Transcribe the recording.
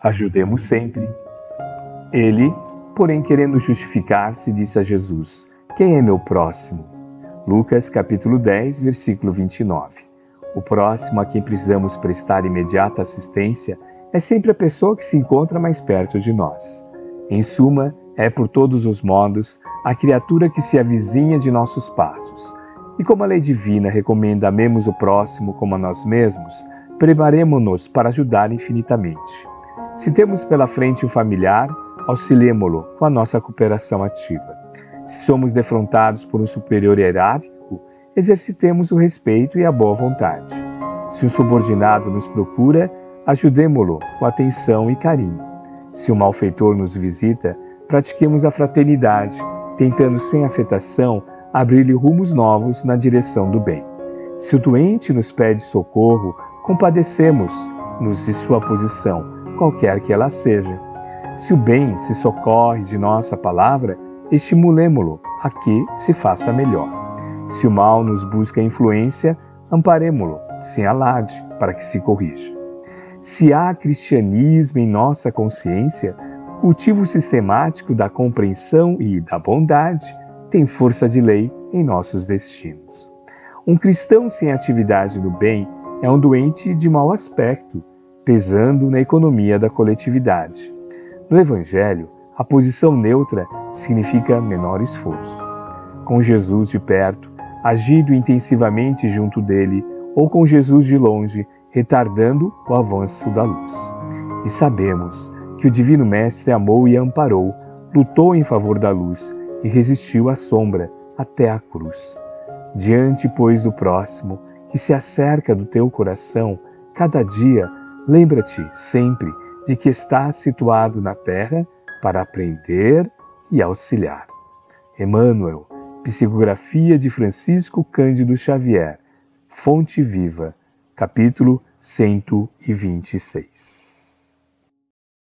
ajudemos sempre. Ele, porém, querendo justificar-se, disse a Jesus: Quem é meu próximo? Lucas capítulo 10, versículo 29. O próximo a quem precisamos prestar imediata assistência é sempre a pessoa que se encontra mais perto de nós. Em suma, é por todos os modos a criatura que se avizinha de nossos passos. E como a lei divina recomenda amemos o próximo como a nós mesmos, preparemo-nos para ajudar infinitamente. Se temos pela frente um familiar, auxiliemo-lo com a nossa cooperação ativa. Se somos defrontados por um superior hierárquico, exercitemos o respeito e a boa vontade. Se um subordinado nos procura, ajudemo-lo com atenção e carinho. Se um malfeitor nos visita, pratiquemos a fraternidade, tentando sem afetação abrir-lhe rumos novos na direção do bem. Se o doente nos pede socorro, compadecemos-nos de sua posição, qualquer que ela seja. Se o bem se socorre de nossa palavra, estimulemo-lo a que se faça melhor. Se o mal nos busca influência, amparemo-lo sem alarde para que se corrija. Se há cristianismo em nossa consciência, cultivo sistemático da compreensão e da bondade tem força de lei em nossos destinos. Um cristão sem atividade no bem é um doente de mau aspecto, pesando na economia da coletividade. No Evangelho, a posição neutra significa menor esforço. Com Jesus de perto, agido intensivamente junto dele, ou com Jesus de longe, retardando o avanço da luz. E sabemos que o Divino Mestre amou e amparou, lutou em favor da luz e resistiu à sombra até a cruz. Diante, pois, do próximo, que se acerca do teu coração, cada dia, lembra-te sempre de que estás situado na terra para aprender e auxiliar. Emmanuel, Psicografia de Francisco Cândido Xavier, Fonte Viva, capítulo 126.